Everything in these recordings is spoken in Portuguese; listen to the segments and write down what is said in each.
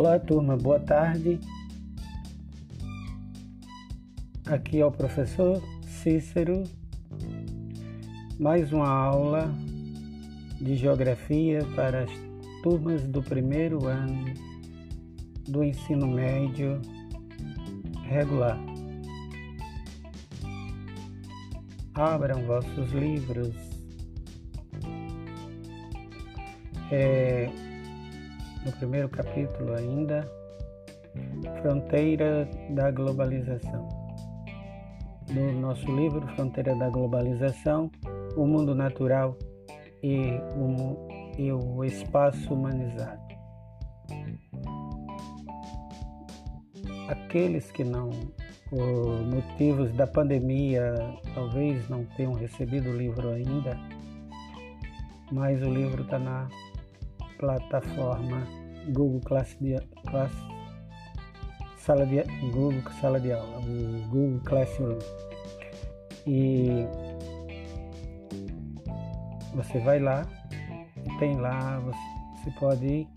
Olá, turma, boa tarde. Aqui é o professor Cícero. Mais uma aula de geografia para as turmas do primeiro ano do ensino médio regular. Abram vossos livros. É, no primeiro capítulo ainda, Fronteira da Globalização. No nosso livro Fronteira da Globalização, o mundo natural e o, e o espaço humanizado. Aqueles que não, por motivos da pandemia, talvez não tenham recebido o livro ainda, mas o livro está na plataforma Google Classe de, Classe, sala de Google Sala de Aula, o Google Classroom. E você vai lá, tem lá, você pode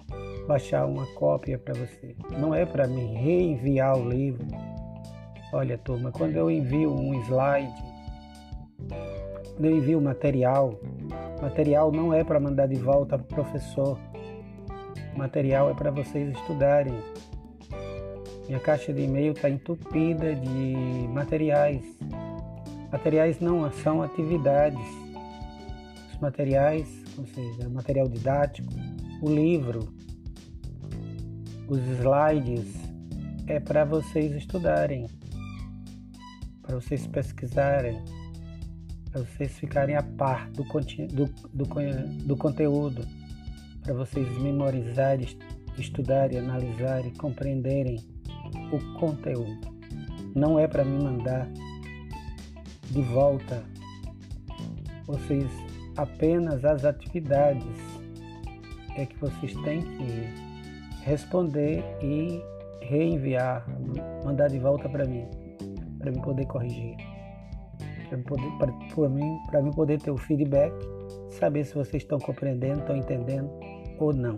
baixar uma cópia para você. Não é para me reenviar o livro. Olha, turma, quando eu envio um slide, quando eu envio material, material não é para mandar de volta para o professor material é para vocês estudarem. Minha caixa de e-mail está entupida de materiais. Materiais não são atividades. Os materiais, ou seja, material didático, o livro, os slides, é para vocês estudarem, para vocês pesquisarem, para vocês ficarem a par do, do, do, do conteúdo para vocês memorizarem, estudarem, analisarem, compreenderem o conteúdo. Não é para me mandar de volta vocês apenas as atividades é que vocês têm que responder e reenviar, mandar de volta para mim, para mim poder corrigir, para mim mim poder ter o feedback, saber se vocês estão compreendendo, estão entendendo ou não.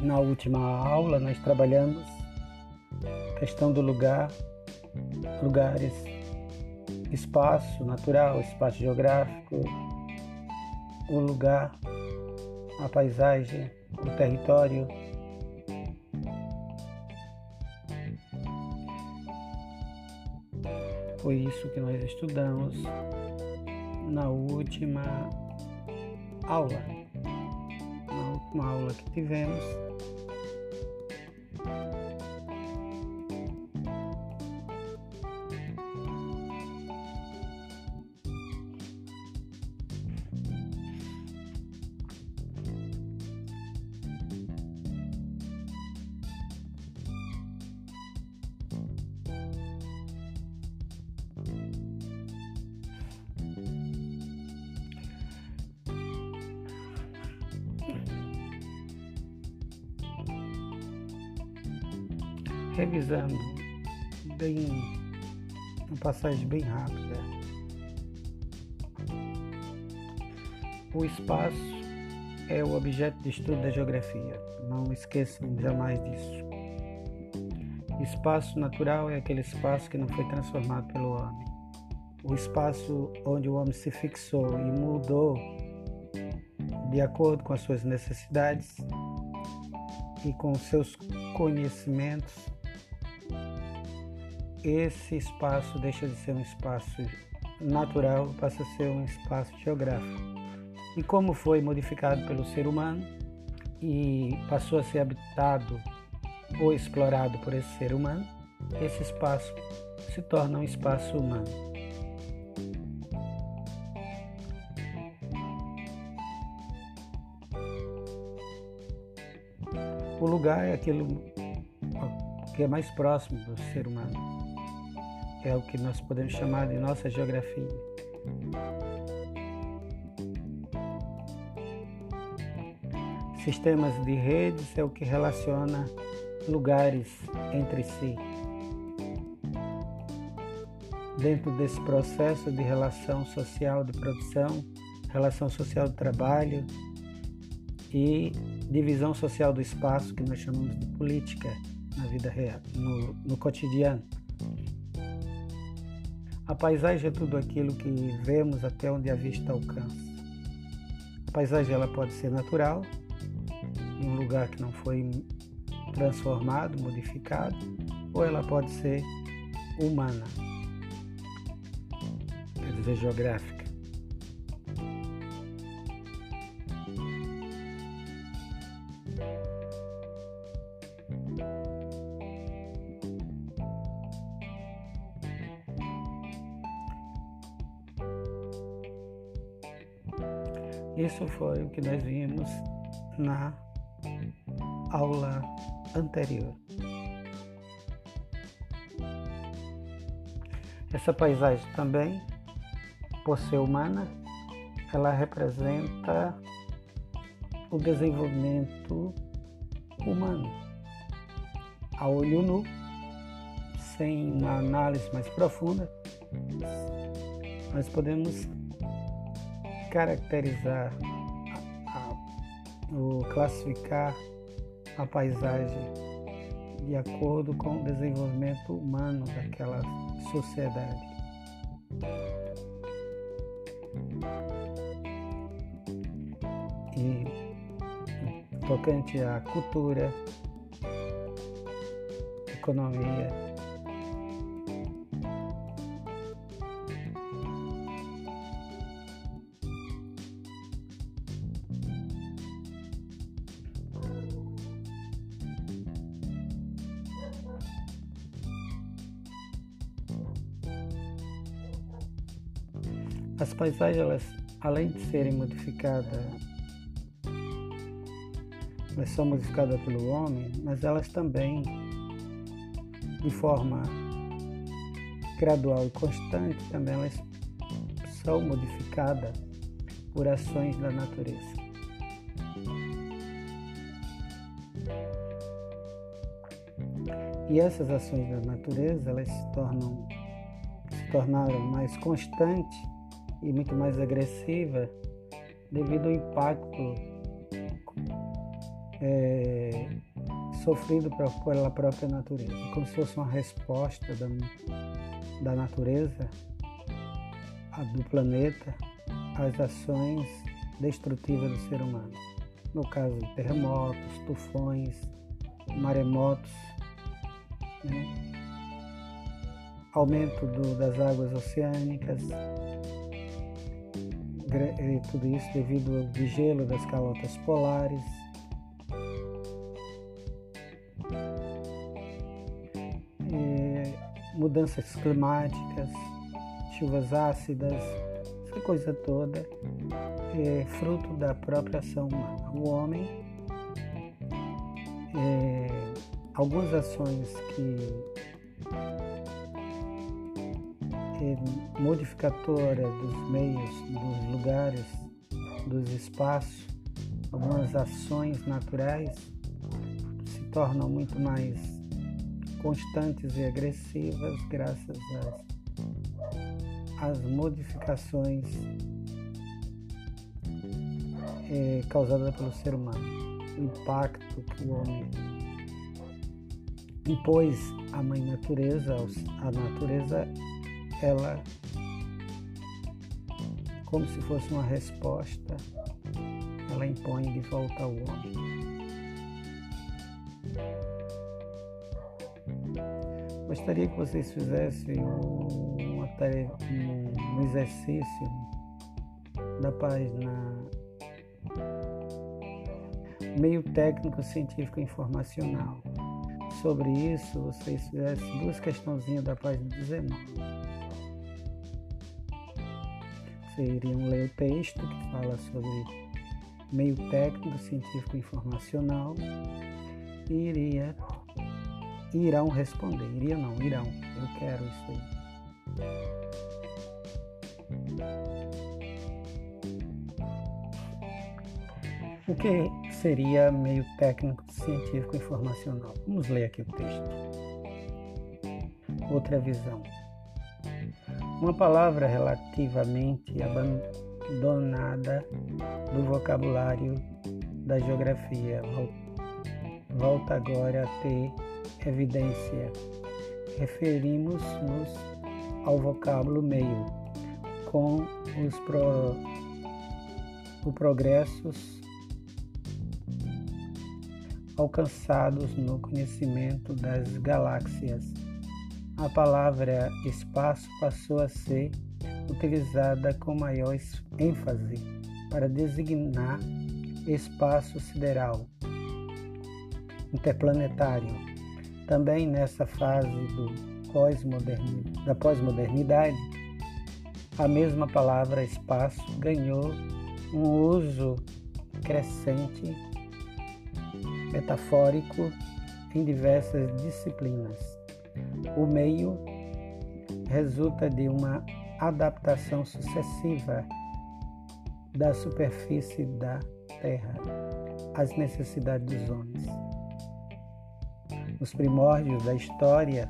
Na última aula nós trabalhamos a questão do lugar, lugares, espaço natural, espaço geográfico, o lugar, a paisagem, o território. Foi isso que nós estudamos na última aula. Na última aula que tivemos, revisando bem uma passagem bem rápida. O espaço é o objeto de estudo da geografia. Não esqueçam jamais disso. Espaço natural é aquele espaço que não foi transformado pelo homem. O espaço onde o homem se fixou e mudou de acordo com as suas necessidades e com seus conhecimentos esse espaço deixa de ser um espaço natural, passa a ser um espaço geográfico. E como foi modificado pelo ser humano e passou a ser habitado ou explorado por esse ser humano, esse espaço se torna um espaço humano. O lugar é aquilo que é mais próximo do ser humano é o que nós podemos chamar de nossa geografia. Sistemas de redes é o que relaciona lugares entre si. Dentro desse processo de relação social de produção, relação social de trabalho e divisão social do espaço, que nós chamamos de política na vida real, no, no cotidiano. A paisagem é tudo aquilo que vemos até onde a vista alcança. A paisagem ela pode ser natural, em um lugar que não foi transformado, modificado, ou ela pode ser humana, quer dizer, geográfica. Isso foi o que nós vimos na aula anterior. Essa paisagem também, por ser humana, ela representa o desenvolvimento humano. A olho nu, sem uma análise mais profunda, nós podemos caracterizar, ou classificar a paisagem de acordo com o desenvolvimento humano daquela sociedade. E tocante à cultura, economia, Paisagens, elas, além de serem modificadas, elas são modificadas pelo homem, mas elas também, de forma gradual e constante, também elas são modificadas por ações da natureza. E essas ações da natureza, elas se tornam se tornaram mais constantes e muito mais agressiva devido ao impacto é, sofrido pela própria natureza, como se fosse uma resposta da, da natureza, do planeta, às ações destrutivas do ser humano. No caso de terremotos, tufões, maremotos, né? aumento do, das águas oceânicas, tudo isso devido ao degelo das calotas polares. mudanças climáticas, chuvas ácidas, essa coisa toda é fruto da própria ação humana. O homem, é, algumas ações que modificadora dos meios, dos lugares, dos espaços, algumas ações naturais se tornam muito mais constantes e agressivas graças às, às modificações é, causadas pelo ser humano, o impacto que o homem impôs à mãe natureza, à natureza ela, como se fosse uma resposta, ela impõe de volta ao homem. Gostaria que vocês fizessem uma tarefa, um exercício da página meio técnico científico informacional. Sobre isso, vocês fizessem duas questãozinhas da página 19 iriam ler o texto que fala sobre meio técnico, científico informacional e iria, irão responder. Iria não, irão. Eu quero isso aí. O que seria meio técnico científico informacional? Vamos ler aqui o texto. Outra visão. Uma palavra relativamente abandonada do vocabulário da geografia volta agora a ter evidência. Referimos-nos ao vocábulo meio, com os pro, o progressos alcançados no conhecimento das galáxias. A palavra espaço passou a ser utilizada com maior ênfase para designar espaço sideral interplanetário. Também nessa fase pós da pós-modernidade, a mesma palavra espaço ganhou um uso crescente metafórico em diversas disciplinas. O meio resulta de uma adaptação sucessiva da superfície da Terra às necessidades dos homens. Nos primórdios da história,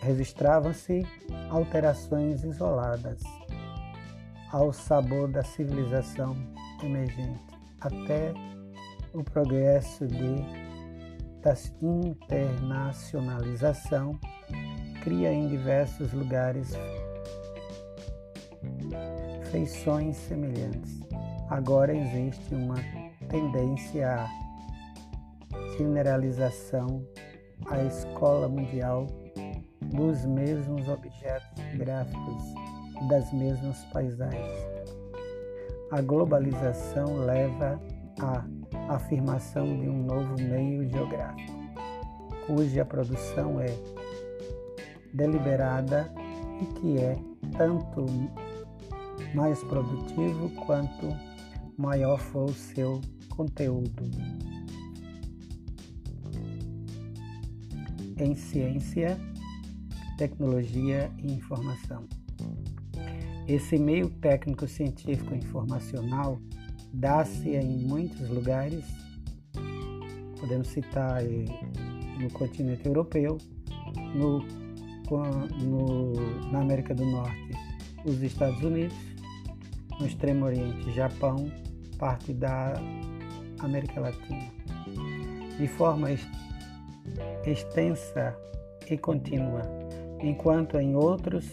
registravam-se alterações isoladas ao sabor da civilização emergente, até o progresso de, internacionalização cria em diversos lugares feições semelhantes. Agora existe uma tendência à generalização à escola mundial dos mesmos objetos gráficos e das mesmas paisagens. A globalização leva afirmação de um novo meio geográfico, cuja produção é deliberada e que é tanto mais produtivo quanto maior for o seu conteúdo. Em ciência, tecnologia e informação. Esse meio técnico científico informacional dá-se em muitos lugares, podemos citar no continente europeu, no, no, na América do Norte, os Estados Unidos, no Extremo Oriente, Japão, parte da América Latina. De forma extensa e contínua, enquanto em outros,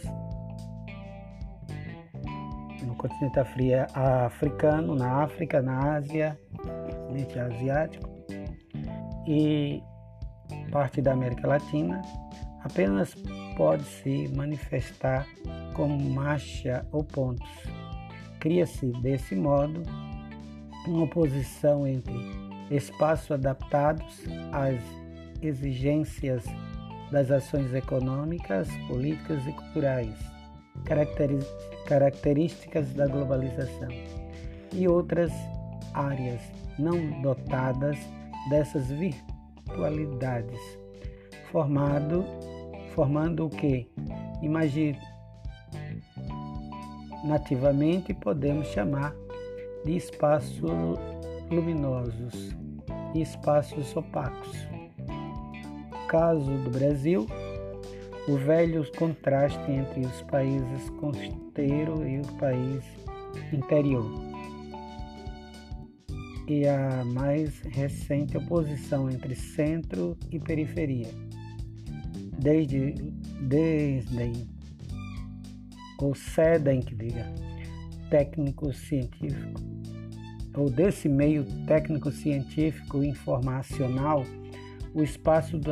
continente africano, na África, na Ásia, continente asiático e parte da América Latina, apenas pode se manifestar como marcha ou pontos. Cria-se, desse modo, uma oposição entre espaços adaptados às exigências das ações econômicas, políticas e culturais, características da globalização, e outras áreas não dotadas dessas virtualidades, formado, formando o que imaginativamente podemos chamar de espaços luminosos e espaços opacos. Caso do Brasil, o velho contraste entre os países costeiro e o país interior. E a mais recente oposição entre centro e periferia. Desde, desde ou cedem que diga, técnico científico, ou desse meio técnico científico informacional o espaço do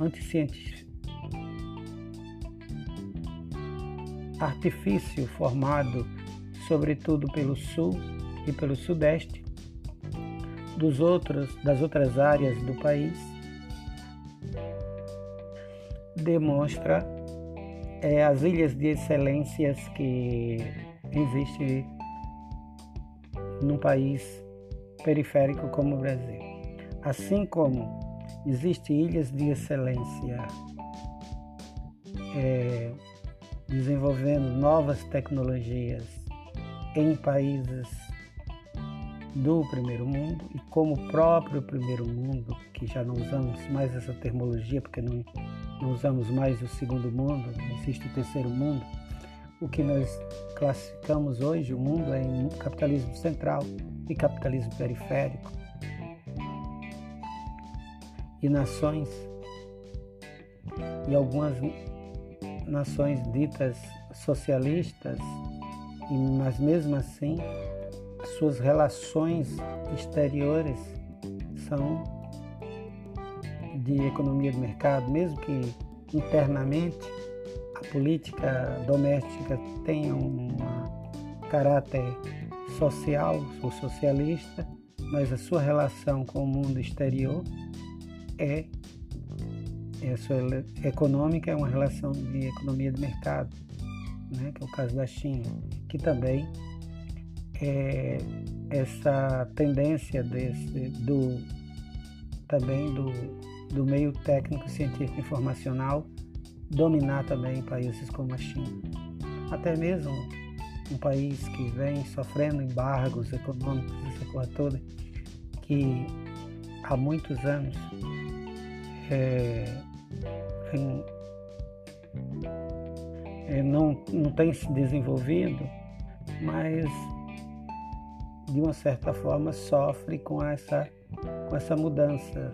anticientífico. Artifício formado sobretudo pelo sul e pelo sudeste dos outros, das outras áreas do país, demonstra é, as ilhas de excelências que existem num país periférico como o Brasil. Assim como existem ilhas de excelência é, desenvolvendo novas tecnologias em países do primeiro mundo e como o próprio primeiro mundo, que já não usamos mais essa terminologia porque não, não usamos mais o segundo mundo, existe o terceiro mundo, o que nós classificamos hoje, o mundo, é em capitalismo central e capitalismo periférico. E nações, e algumas nações ditas socialistas, mas mesmo assim suas relações exteriores são de economia de mercado, mesmo que internamente a política doméstica tenha um caráter social ou socialista, mas a sua relação com o mundo exterior é, é a sua econômica é uma relação de economia de mercado, né, que é o caso da China, que também é, essa tendência desse, do, também do, do meio técnico, científico informacional dominar também países como a China. Até mesmo um país que vem sofrendo embargos econômicos, essa coisa toda, que há muitos anos é, é, não, não tem se desenvolvido, mas de uma certa forma sofre com essa, com essa mudança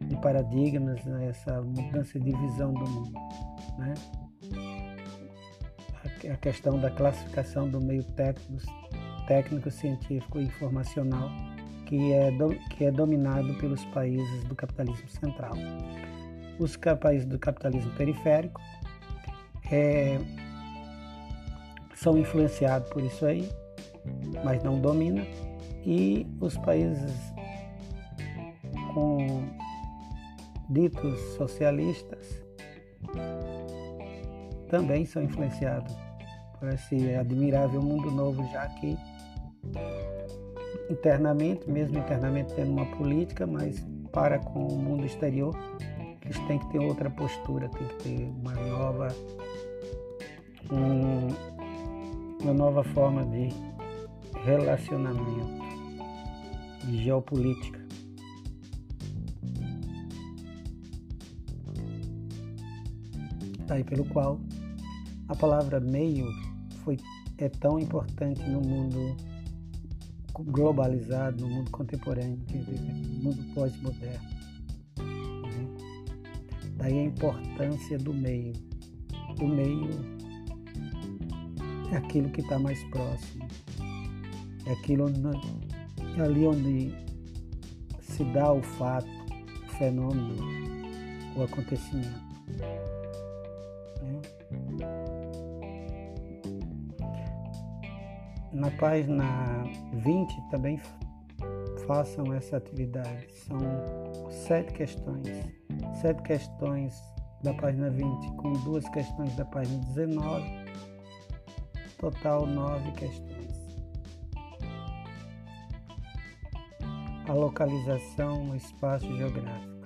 de paradigmas, né? essa mudança de visão do mundo. Né? A questão da classificação do meio técnico, técnico científico e informacional que é, do, que é dominado pelos países do capitalismo central. Os países do capitalismo periférico é, são influenciados por isso aí mas não domina, e os países com ditos socialistas também são influenciados por esse admirável mundo novo, já que internamente, mesmo internamente tendo uma política, mas para com o mundo exterior, eles têm que ter outra postura, tem que ter uma nova, um, uma nova forma de relacionamento, de geopolítica. Aí pelo qual a palavra meio foi, é tão importante no mundo globalizado, no mundo contemporâneo, no mundo pós-moderno. Daí a importância do meio. O meio é aquilo que está mais próximo é aquilo onde, é ali onde se dá o fato, o fenômeno, o acontecimento. Né? Na página 20 também façam essa atividade. São sete questões. Sete questões da página 20 com duas questões da página 19. Total nove questões. a localização no espaço geográfico.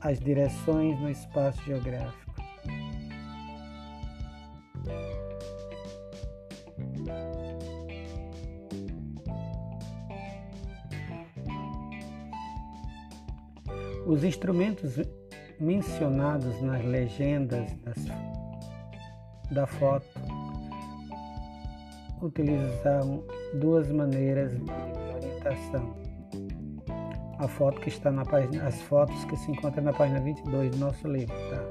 As direções no espaço geográfico. Os instrumentos mencionados nas legendas das, da foto utilizam duas maneiras de orientação. A foto que está na página, as fotos que se encontram na página 22 do nosso livro, tá?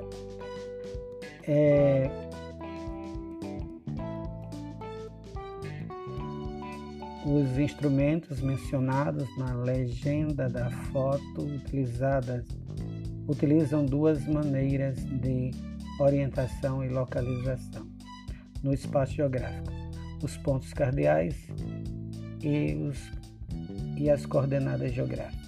É, os instrumentos mencionados na legenda da foto utilizadas utilizam duas maneiras de orientação e localização no espaço geográfico os pontos cardeais e, os, e as coordenadas geográficas.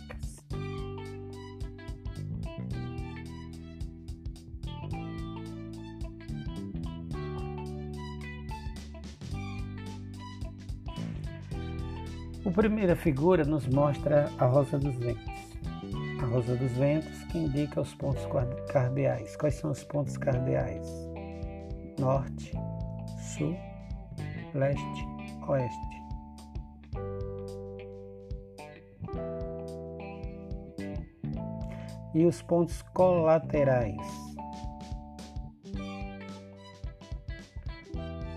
Primeira figura nos mostra a rosa dos ventos. A rosa dos ventos que indica os pontos cardeais. Quais são os pontos cardeais? Norte, sul leste, oeste. E os pontos colaterais.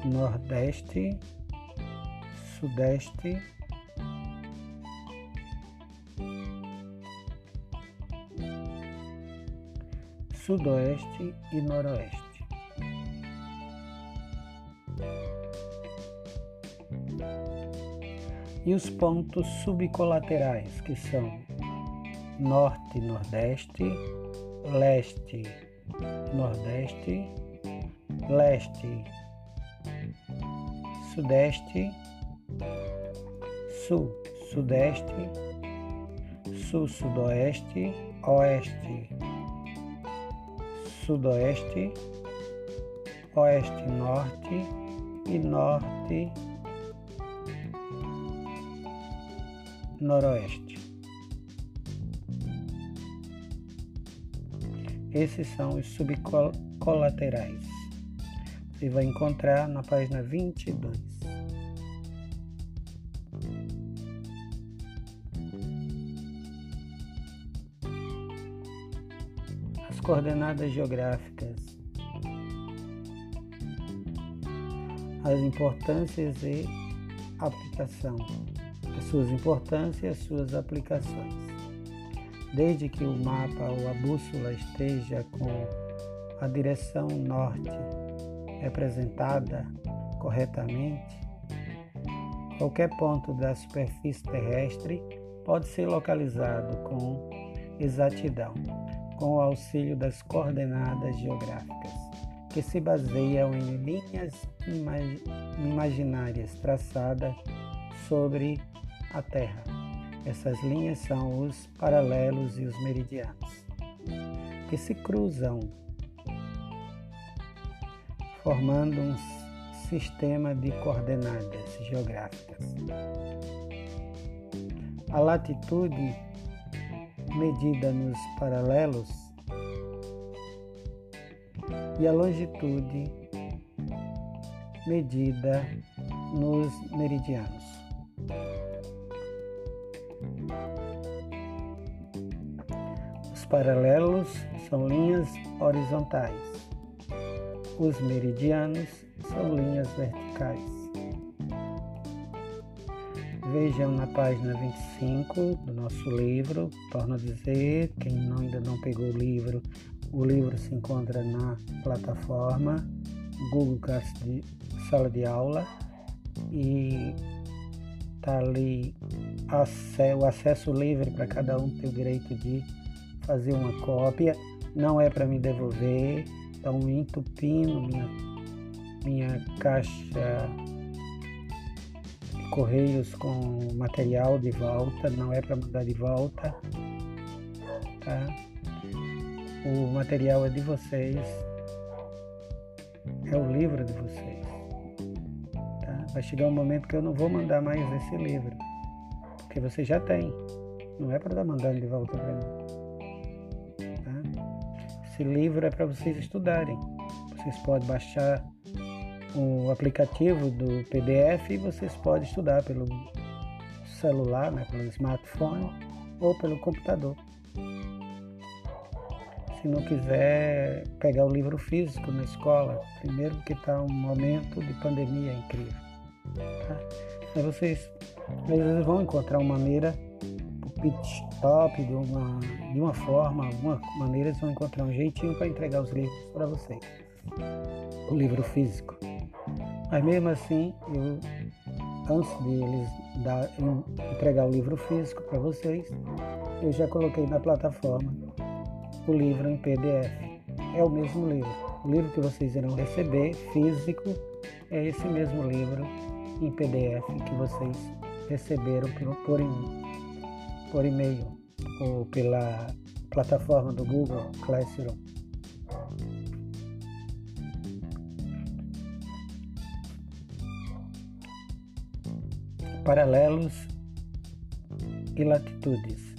Nordeste, Sudeste, Sudoeste e Noroeste. E os pontos subcolaterais, que são Norte, Nordeste, Leste, Nordeste, Leste, Sudeste, Sul, Sudeste, Sul, Sudoeste, Oeste, Sudoeste, Oeste, Norte e Norte, Noroeste. Esses são os subcolaterais. Você vai encontrar na página 22. Coordenadas geográficas. As importâncias e aplicação as suas importâncias e as suas aplicações. Desde que o mapa ou a bússola esteja com a direção norte representada corretamente, qualquer ponto da superfície terrestre pode ser localizado com exatidão, com o auxílio das coordenadas geográficas, que se baseiam em linhas imaginárias traçadas sobre a Terra. Essas linhas são os paralelos e os meridianos, que se cruzam, formando um sistema de coordenadas geográficas. A latitude medida nos paralelos e a longitude medida nos meridianos. paralelos são linhas horizontais. Os meridianos são linhas verticais. Vejam na página 25 do nosso livro, torno a dizer, quem ainda não pegou o livro, o livro se encontra na plataforma Google Class de Sala de Aula e está ali o acesso livre para cada um ter o direito de fazer uma cópia, não é para me devolver, estão entupindo minha, minha caixa correios com material de volta, não é para mandar de volta, tá? O material é de vocês, é o livro de vocês. Tá? Vai chegar um momento que eu não vou mandar mais esse livro, porque você já tem, não é para estar mandando de volta para mim. Esse livro é para vocês estudarem. Vocês podem baixar o aplicativo do PDF e vocês podem estudar pelo celular, né, pelo smartphone ou pelo computador. Se não quiser pegar o livro físico na escola, primeiro que está um momento de pandemia incrível. Tá? Vocês, vocês vão encontrar uma maneira pit stop de uma, de uma forma, alguma maneira, eles vão encontrar um jeitinho para entregar os livros para vocês. O livro físico. Mas mesmo assim, eu, antes de eles dar, entregar o livro físico para vocês, eu já coloquei na plataforma o livro em PDF. É o mesmo livro. O livro que vocês irão receber, físico, é esse mesmo livro em PDF que vocês receberam por, por, por e-mail ou pela plataforma do Google Classroom. Paralelos e latitudes.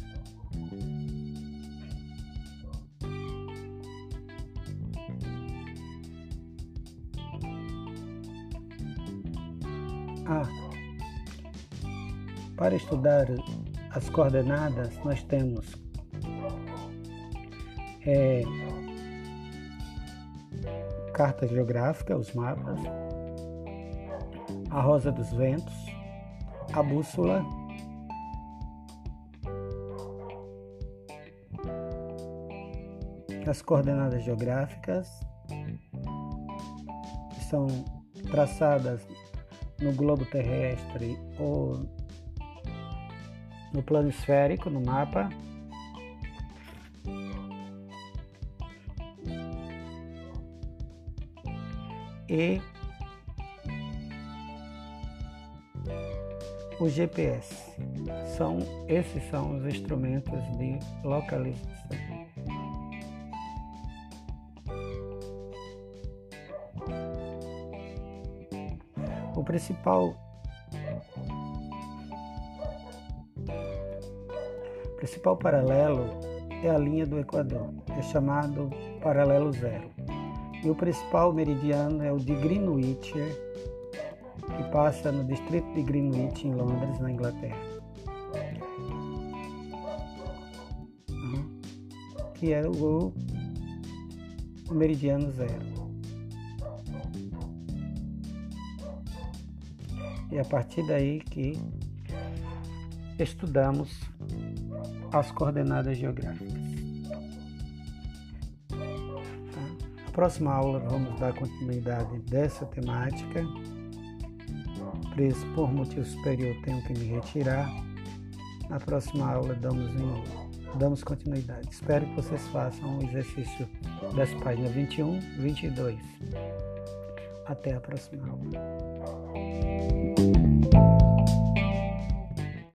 Ah, Para estudar as coordenadas, nós temos é, carta geográfica, os mapas, a rosa dos ventos, a bússola, as coordenadas geográficas são traçadas no globo terrestre ou no plano esférico, no mapa. E o GPS. São, esses são os instrumentos de localização. O principal principal paralelo é a linha do Equador, é chamado paralelo zero. E o principal meridiano é o de Greenwich, que passa no distrito de Greenwich, em Londres, na Inglaterra. Uhum. Que é o, meridiano zero. E a partir daí que estudamos as coordenadas geográficas. Tá? Na próxima aula vamos dar continuidade dessa temática. Preso por motivo superior tenho que me retirar. Na próxima aula damos, damos continuidade. Espero que vocês façam o exercício das páginas 21 e 22. Até a próxima aula.